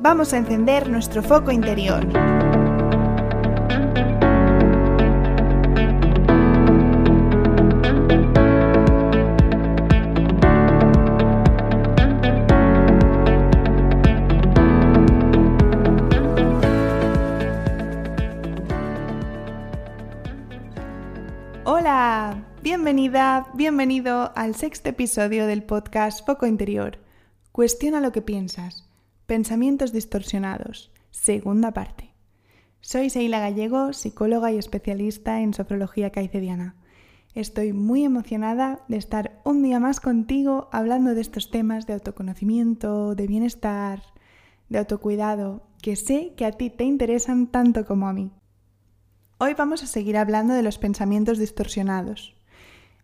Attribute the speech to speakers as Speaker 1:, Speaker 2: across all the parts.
Speaker 1: vamos a encender nuestro foco interior. Hola, bienvenida, bienvenido al sexto episodio del podcast Foco Interior. Cuestiona lo que piensas. Pensamientos distorsionados. Segunda parte. Soy Seila Gallego, psicóloga y especialista en sofrología caicediana. Estoy muy emocionada de estar un día más contigo hablando de estos temas de autoconocimiento, de bienestar, de autocuidado, que sé que a ti te interesan tanto como a mí. Hoy vamos a seguir hablando de los pensamientos distorsionados.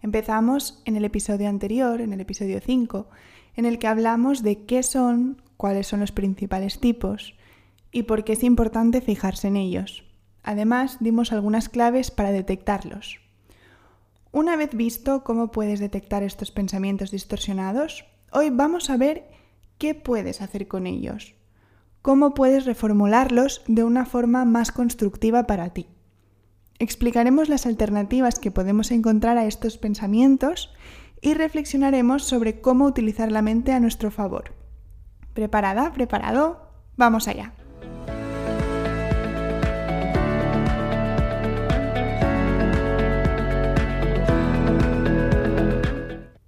Speaker 1: Empezamos en el episodio anterior, en el episodio 5, en el que hablamos de qué son, cuáles son los principales tipos y por qué es importante fijarse en ellos. Además, dimos algunas claves para detectarlos. Una vez visto cómo puedes detectar estos pensamientos distorsionados, hoy vamos a ver qué puedes hacer con ellos, cómo puedes reformularlos de una forma más constructiva para ti. Explicaremos las alternativas que podemos encontrar a estos pensamientos y reflexionaremos sobre cómo utilizar la mente a nuestro favor. ¿Preparada? ¿Preparado? Vamos allá.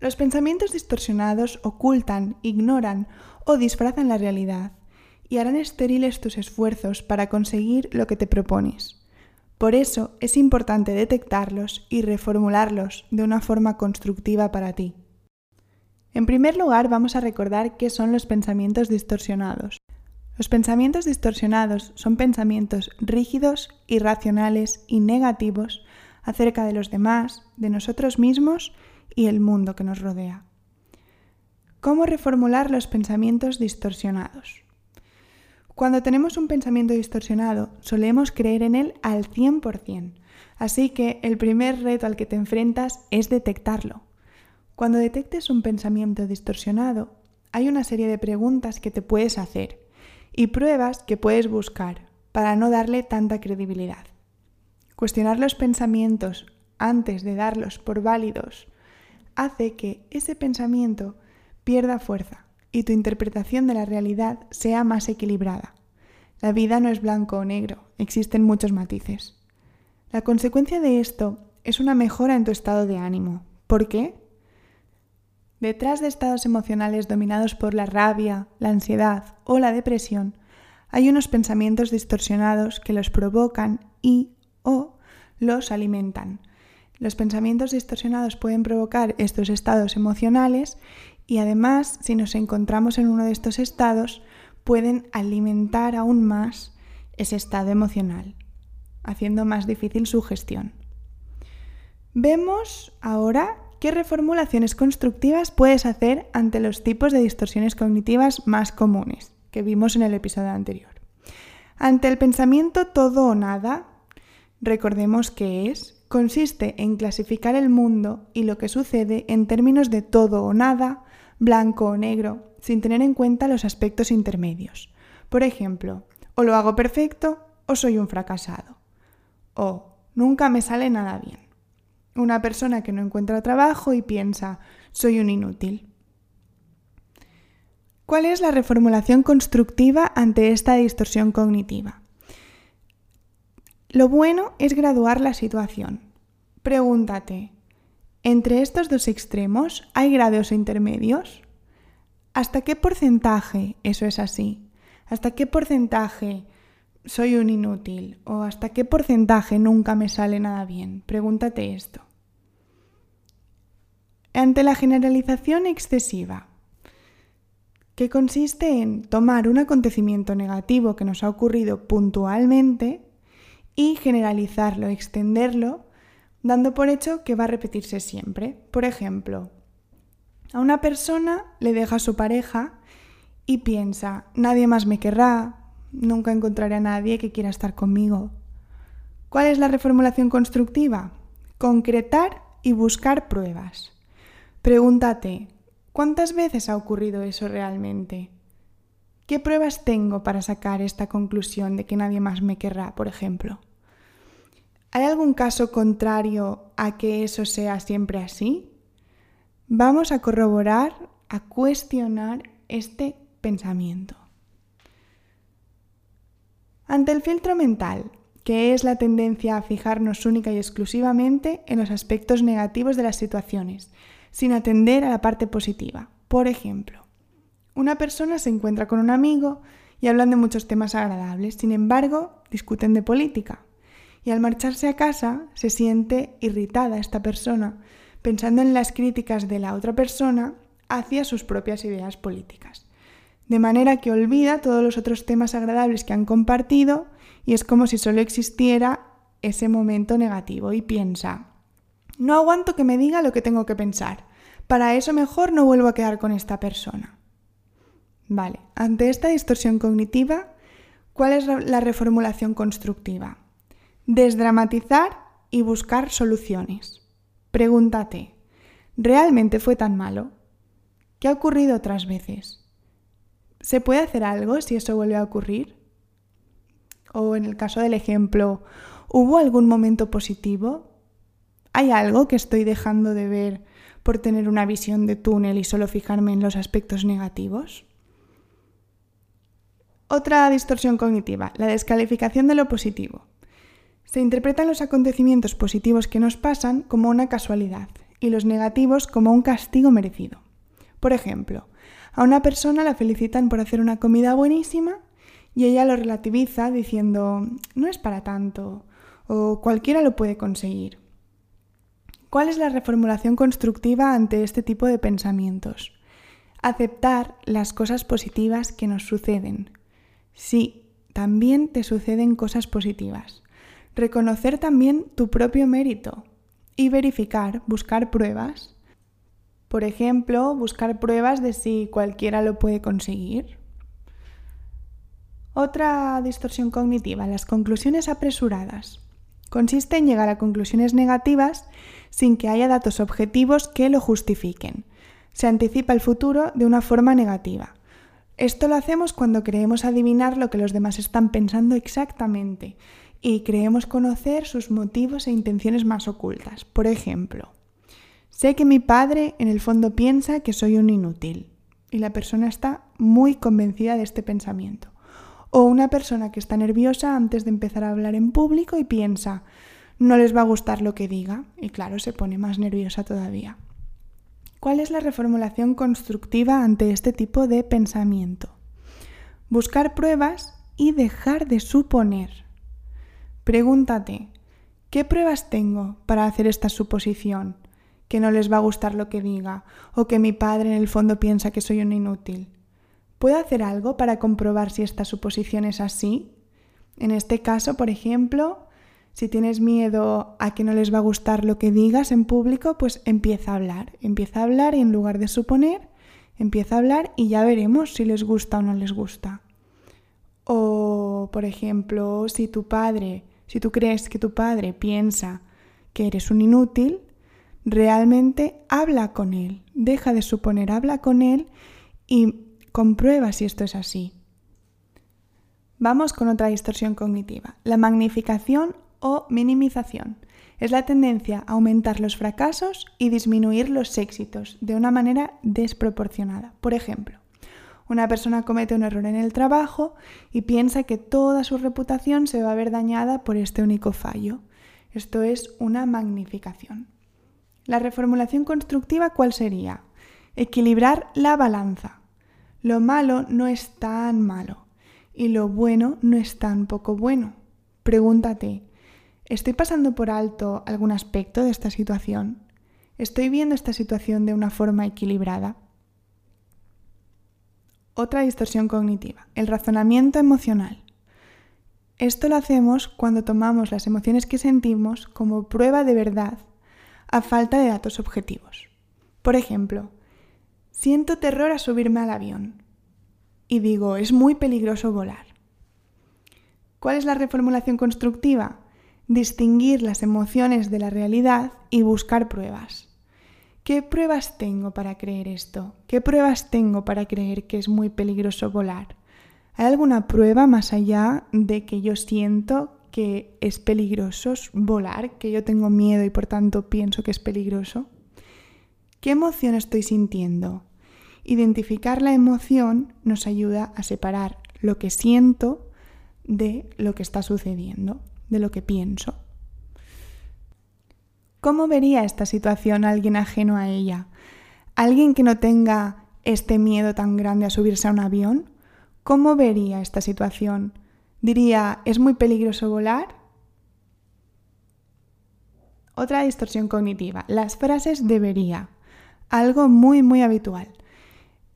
Speaker 1: Los pensamientos distorsionados ocultan, ignoran o disfrazan la realidad y harán estériles tus esfuerzos para conseguir lo que te propones. Por eso es importante detectarlos y reformularlos de una forma constructiva para ti. En primer lugar, vamos a recordar qué son los pensamientos distorsionados. Los pensamientos distorsionados son pensamientos rígidos, irracionales y negativos acerca de los demás, de nosotros mismos y el mundo que nos rodea. ¿Cómo reformular los pensamientos distorsionados? Cuando tenemos un pensamiento distorsionado, solemos creer en él al 100%, así que el primer reto al que te enfrentas es detectarlo. Cuando detectes un pensamiento distorsionado, hay una serie de preguntas que te puedes hacer y pruebas que puedes buscar para no darle tanta credibilidad. Cuestionar los pensamientos antes de darlos por válidos hace que ese pensamiento pierda fuerza y tu interpretación de la realidad sea más equilibrada. La vida no es blanco o negro, existen muchos matices. La consecuencia de esto es una mejora en tu estado de ánimo. ¿Por qué? Detrás de estados emocionales dominados por la rabia, la ansiedad o la depresión, hay unos pensamientos distorsionados que los provocan y o los alimentan. Los pensamientos distorsionados pueden provocar estos estados emocionales y además, si nos encontramos en uno de estos estados, pueden alimentar aún más ese estado emocional, haciendo más difícil su gestión. Vemos ahora ¿Qué reformulaciones constructivas puedes hacer ante los tipos de distorsiones cognitivas más comunes que vimos en el episodio anterior? Ante el pensamiento todo o nada, recordemos que es, consiste en clasificar el mundo y lo que sucede en términos de todo o nada, blanco o negro, sin tener en cuenta los aspectos intermedios. Por ejemplo, o lo hago perfecto o soy un fracasado. O nunca me sale nada bien. Una persona que no encuentra trabajo y piensa, soy un inútil. ¿Cuál es la reformulación constructiva ante esta distorsión cognitiva? Lo bueno es graduar la situación. Pregúntate, ¿entre estos dos extremos hay grados intermedios? ¿Hasta qué porcentaje eso es así? ¿Hasta qué porcentaje soy un inútil o hasta qué porcentaje nunca me sale nada bien. Pregúntate esto. Ante la generalización excesiva, que consiste en tomar un acontecimiento negativo que nos ha ocurrido puntualmente y generalizarlo, extenderlo, dando por hecho que va a repetirse siempre. Por ejemplo, a una persona le deja a su pareja y piensa, nadie más me querrá, Nunca encontraré a nadie que quiera estar conmigo. ¿Cuál es la reformulación constructiva? Concretar y buscar pruebas. Pregúntate, ¿cuántas veces ha ocurrido eso realmente? ¿Qué pruebas tengo para sacar esta conclusión de que nadie más me querrá, por ejemplo? ¿Hay algún caso contrario a que eso sea siempre así? Vamos a corroborar, a cuestionar este pensamiento. Ante el filtro mental, que es la tendencia a fijarnos única y exclusivamente en los aspectos negativos de las situaciones, sin atender a la parte positiva. Por ejemplo, una persona se encuentra con un amigo y hablan de muchos temas agradables, sin embargo, discuten de política. Y al marcharse a casa se siente irritada esta persona, pensando en las críticas de la otra persona hacia sus propias ideas políticas. De manera que olvida todos los otros temas agradables que han compartido y es como si solo existiera ese momento negativo y piensa, no aguanto que me diga lo que tengo que pensar, para eso mejor no vuelvo a quedar con esta persona. Vale, ante esta distorsión cognitiva, ¿cuál es la reformulación constructiva? Desdramatizar y buscar soluciones. Pregúntate, ¿realmente fue tan malo? ¿Qué ha ocurrido otras veces? ¿Se puede hacer algo si eso vuelve a ocurrir? O en el caso del ejemplo, ¿hubo algún momento positivo? ¿Hay algo que estoy dejando de ver por tener una visión de túnel y solo fijarme en los aspectos negativos? Otra distorsión cognitiva, la descalificación de lo positivo. Se interpretan los acontecimientos positivos que nos pasan como una casualidad y los negativos como un castigo merecido. Por ejemplo, a una persona la felicitan por hacer una comida buenísima y ella lo relativiza diciendo no es para tanto o cualquiera lo puede conseguir. ¿Cuál es la reformulación constructiva ante este tipo de pensamientos? Aceptar las cosas positivas que nos suceden, Sí, también te suceden cosas positivas. Reconocer también tu propio mérito y verificar, buscar pruebas. Por ejemplo, buscar pruebas de si cualquiera lo puede conseguir. Otra distorsión cognitiva, las conclusiones apresuradas. Consiste en llegar a conclusiones negativas sin que haya datos objetivos que lo justifiquen. Se anticipa el futuro de una forma negativa. Esto lo hacemos cuando creemos adivinar lo que los demás están pensando exactamente y creemos conocer sus motivos e intenciones más ocultas. Por ejemplo, sé que mi padre en el fondo piensa que soy un inútil y la persona está muy convencida de este pensamiento. O una persona que está nerviosa antes de empezar a hablar en público y piensa, no les va a gustar lo que diga y claro, se pone más nerviosa todavía. ¿Cuál es la reformulación constructiva ante este tipo de pensamiento? Buscar pruebas y dejar de suponer. Pregúntate, ¿qué pruebas tengo para hacer esta suposición? Que no les va a gustar lo que diga o que mi padre en el fondo piensa que soy un inútil. ¿Puedo hacer algo para comprobar si esta suposición es así? En este caso, por ejemplo, si tienes miedo a que no les va a gustar lo que digas en público, pues empieza a hablar. Empieza a hablar y en lugar de suponer, empieza a hablar y ya veremos si les gusta o no les gusta. O, por ejemplo, si tu padre, si tú crees que tu padre piensa que eres un inútil, realmente habla con él. Deja de suponer, habla con él y comprueba si esto es así. Vamos con otra distorsión cognitiva, la magnificación o minimización. Es la tendencia a aumentar los fracasos y disminuir los éxitos de una manera desproporcionada. Por ejemplo, una persona comete un error en el trabajo y piensa que toda su reputación se va a ver dañada por este único fallo. Esto es una magnificación. La reformulación constructiva, ¿cuál sería? Equilibrar la balanza. Lo malo no es tan malo y lo bueno no es tan poco bueno. Pregúntate, ¿Estoy pasando por alto algún aspecto de esta situación? ¿Estoy viendo esta situación de una forma equilibrada? Otra distorsión cognitiva, el razonamiento emocional. Esto lo hacemos cuando tomamos las emociones que sentimos como prueba de verdad a falta de datos objetivos. Por ejemplo, siento terror a subirme al avión y digo, es muy peligroso volar. ¿Cuál es la reformulación constructiva? distinguir las emociones de la realidad y buscar pruebas. ¿Qué pruebas tengo para creer esto? ¿Qué pruebas tengo para creer que es muy peligroso volar? ¿Hay alguna prueba más allá de que yo siento que es peligroso volar, que yo tengo miedo y por tanto pienso que es peligroso? ¿Qué emoción estoy sintiendo? Identificar la emoción nos ayuda a separar lo que siento de lo que está sucediendo, de lo que pienso. ¿Cómo vería esta situación alguien ajeno a ella? ¿Alguien que no tenga este miedo tan grande a subirse a un avión? ¿Cómo vería esta situación? Diría, ¿es muy peligroso volar? Otra distorsión cognitiva, las frases debería, algo muy muy habitual.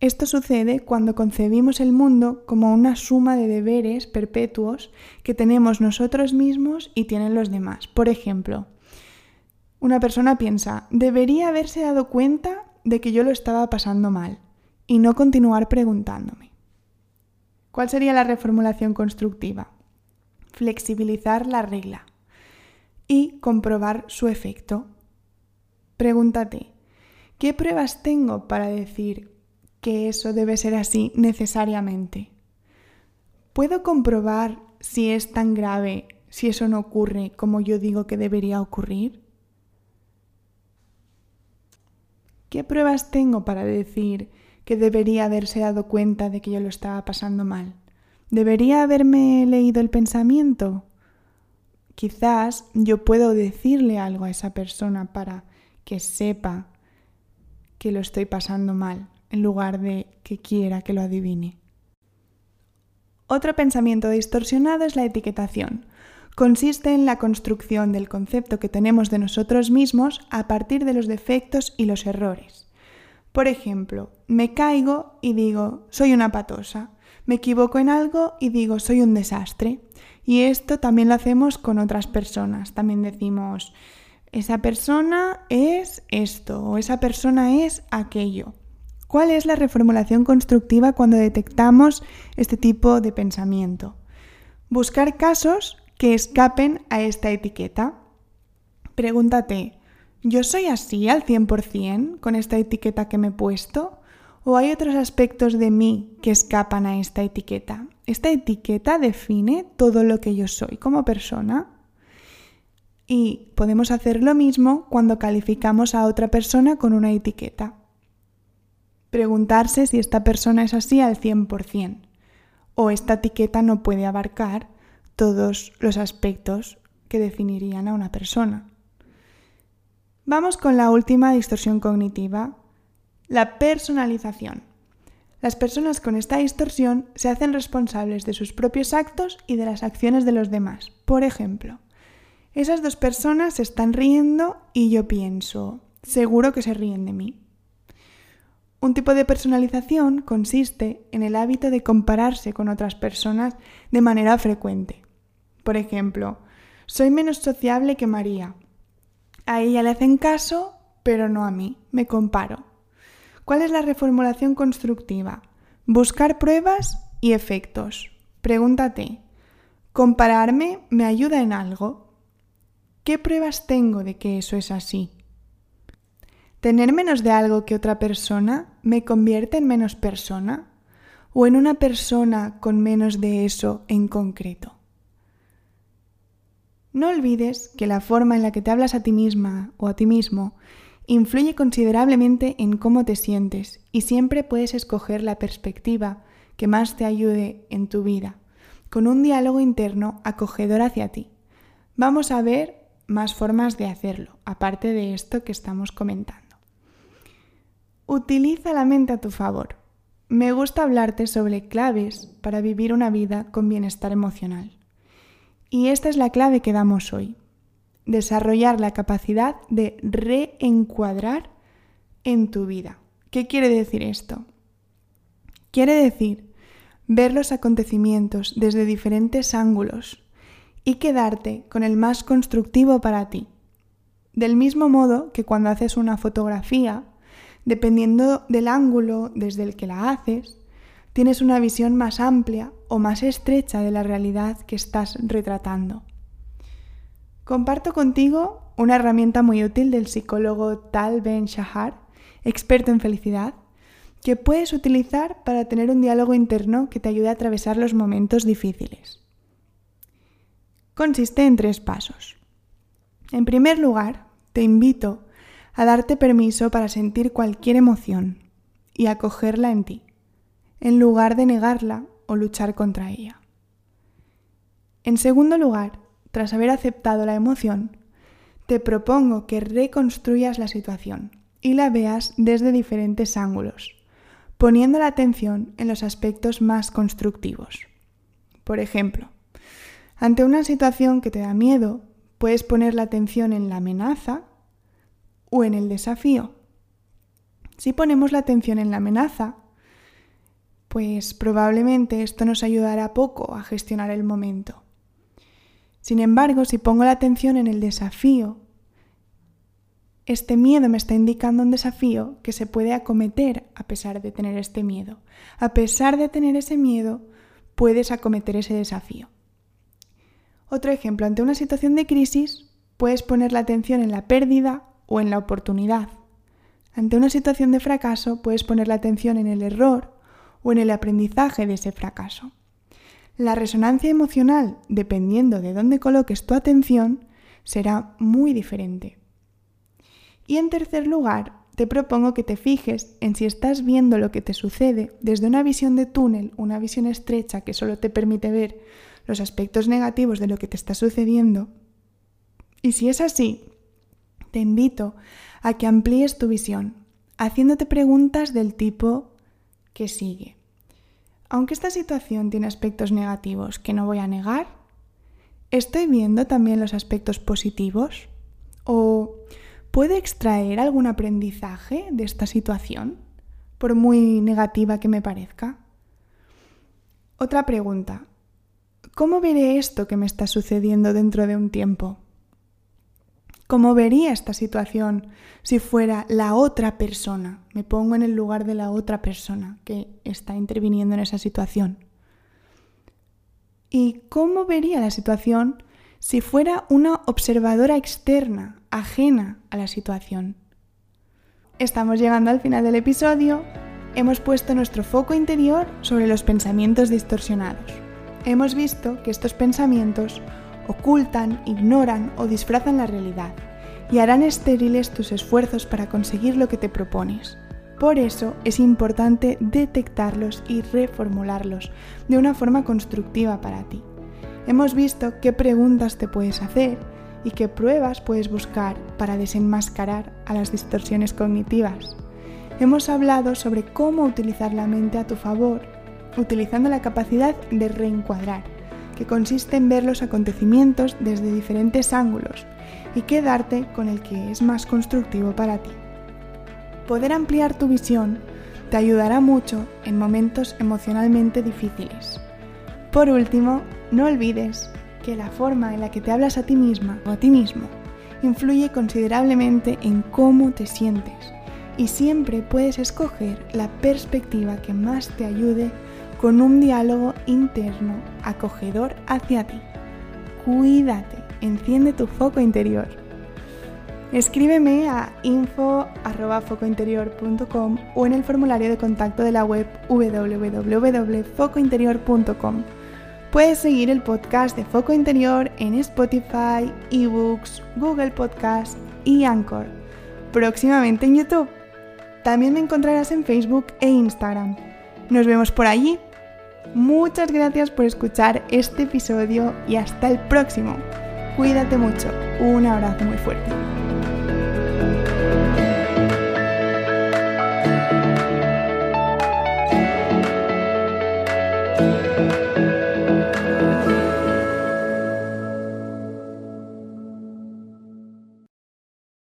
Speaker 1: Esto sucede cuando concebimos el mundo como una suma de deberes perpetuos que tenemos nosotros mismos y tienen los demás. Por ejemplo, una persona piensa, debería haberse dado cuenta de que yo lo estaba pasando mal y no continuar preguntándome. ¿Cuál sería la reformulación constructiva? Flexibilizar la regla y comprobar su efecto. Pregúntate, ¿qué pruebas tengo para decir que eso debe ser así necesariamente. ¿Puedo comprobar si es tan grave si eso no ocurre como yo digo que debería ocurrir? ¿Qué pruebas tengo para decir que debería haberse dado cuenta de que yo lo estaba pasando mal? ¿Debería haberme leído el pensamiento? Quizás yo puedo decirle algo a esa persona para que sepa que lo estoy pasando mal en lugar de que quiera que lo adivine. Otro pensamiento distorsionado es la etiquetación. Consiste en la construcción del concepto que tenemos de nosotros mismos a partir de los defectos y los errores. Por ejemplo, me caigo y digo soy una patosa, me equivoco en algo y digo soy un desastre. Y esto también lo hacemos con otras personas. También decimos esa persona es esto o esa persona es aquello. ¿Cuál es la reformulación constructiva cuando detectamos este tipo de pensamiento? Buscar casos que escapen a esta etiqueta. Pregúntate, ¿yo soy así al 100% con esta etiqueta que me he puesto? ¿O hay otros aspectos de mí que escapan a esta etiqueta? ¿Esta etiqueta define todo lo que yo soy como persona? Y podemos hacer lo mismo cuando calificamos a otra persona con una etiqueta preguntarse si esta persona es así al 100% o esta etiqueta no puede abarcar todos los aspectos que definirían a una persona. Vamos con la última distorsión cognitiva, la personalización. Las personas con esta distorsión se hacen responsables de sus propios actos y de las acciones de los demás. Por ejemplo, esas dos personas se están riendo y yo pienso, seguro que se ríen de mí. Un tipo de personalización consiste en el hábito de compararse con otras personas de manera frecuente. Por ejemplo, soy menos sociable que María. A ella le hacen caso, pero no a mí. Me comparo. ¿Cuál es la reformulación constructiva? Buscar pruebas y efectos. Pregúntate, ¿compararme me ayuda en algo? ¿Qué pruebas tengo de que eso es así? ¿Tener menos de algo que otra persona me convierte en menos persona? ¿O en una persona con menos de eso en concreto? No olvides que la forma en la que te hablas a ti misma o a ti mismo influye considerablemente en cómo te sientes y siempre puedes escoger la perspectiva que más te ayude en tu vida, con un diálogo interno acogedor hacia ti. Vamos a ver más formas de hacerlo, aparte de esto que estamos comentando. Utiliza la mente a tu favor. Me gusta hablarte sobre claves para vivir una vida con bienestar emocional. Y esta es la clave que damos hoy. Desarrollar la capacidad de reencuadrar en tu vida. ¿Qué quiere decir esto? Quiere decir ver los acontecimientos desde diferentes ángulos y quedarte con el más constructivo para ti. Del mismo modo que cuando haces una fotografía Dependiendo del ángulo desde el que la haces, tienes una visión más amplia o más estrecha de la realidad que estás retratando. Comparto contigo una herramienta muy útil del psicólogo Tal Ben Shahar, experto en felicidad, que puedes utilizar para tener un diálogo interno que te ayude a atravesar los momentos difíciles. Consiste en tres pasos. En primer lugar, te invito a darte permiso para sentir cualquier emoción y acogerla en ti, en lugar de negarla o luchar contra ella. En segundo lugar, tras haber aceptado la emoción, te propongo que reconstruyas la situación y la veas desde diferentes ángulos, poniendo la atención en los aspectos más constructivos. Por ejemplo, ante una situación que te da miedo, puedes poner la atención en la amenaza o en el desafío. Si ponemos la atención en la amenaza, pues probablemente esto nos ayudará poco a gestionar el momento. Sin embargo, si pongo la atención en el desafío, este miedo me está indicando un desafío que se puede acometer a pesar de tener este miedo. A pesar de tener ese miedo, puedes acometer ese desafío. Otro ejemplo, ante una situación de crisis, puedes poner la atención en la pérdida o en la oportunidad. Ante una situación de fracaso, puedes poner la atención en el error o en el aprendizaje de ese fracaso. La resonancia emocional, dependiendo de dónde coloques tu atención, será muy diferente. Y en tercer lugar, te propongo que te fijes en si estás viendo lo que te sucede desde una visión de túnel, una visión estrecha que solo te permite ver los aspectos negativos de lo que te está sucediendo. Y si es así, te invito a que amplíes tu visión, haciéndote preguntas del tipo que sigue. Aunque esta situación tiene aspectos negativos que no voy a negar, ¿estoy viendo también los aspectos positivos? ¿O ¿Puede extraer algún aprendizaje de esta situación, por muy negativa que me parezca? Otra pregunta. ¿Cómo veré esto que me está sucediendo dentro de un tiempo? ¿Cómo vería esta situación si fuera la otra persona? Me pongo en el lugar de la otra persona que está interviniendo en esa situación. ¿Y cómo vería la situación si fuera una observadora externa, ajena a la situación. Estamos llegando al final del episodio. Hemos puesto nuestro foco interior sobre los pensamientos distorsionados. Hemos visto que estos pensamientos ocultan, ignoran o disfrazan la realidad y harán estériles tus esfuerzos para conseguir lo que te propones. Por eso es importante detectarlos y reformularlos de una forma constructiva para ti hemos visto qué preguntas te puedes hacer y qué pruebas puedes buscar para desenmascarar a las distorsiones cognitivas. Hemos hablado sobre cómo utilizar la mente a tu favor, utilizando la capacidad de reencuadrar, consiste en ver los acontecimientos desde diferentes ángulos y quedarte con el que es más constructivo para ti. Poder ampliar tu visión te ayudará mucho en momentos emocionalmente difíciles. Por último, no olvides que la forma en la que te hablas a ti misma o a ti mismo influye considerablemente en cómo te sientes y siempre puedes escoger la perspectiva que más te ayude con un diálogo interno acogedor hacia ti. Cuídate, enciende tu foco interior. Escríbeme a info.focointerior.com o en el formulario de contacto de la web www.focointerior.com. Puedes seguir el podcast de Foco Interior en Spotify, eBooks, Google Podcast y Anchor. Próximamente en YouTube. También me encontrarás en Facebook e Instagram. Nos vemos por allí. Muchas gracias por escuchar este episodio y hasta el próximo. Cuídate mucho. Un abrazo muy fuerte.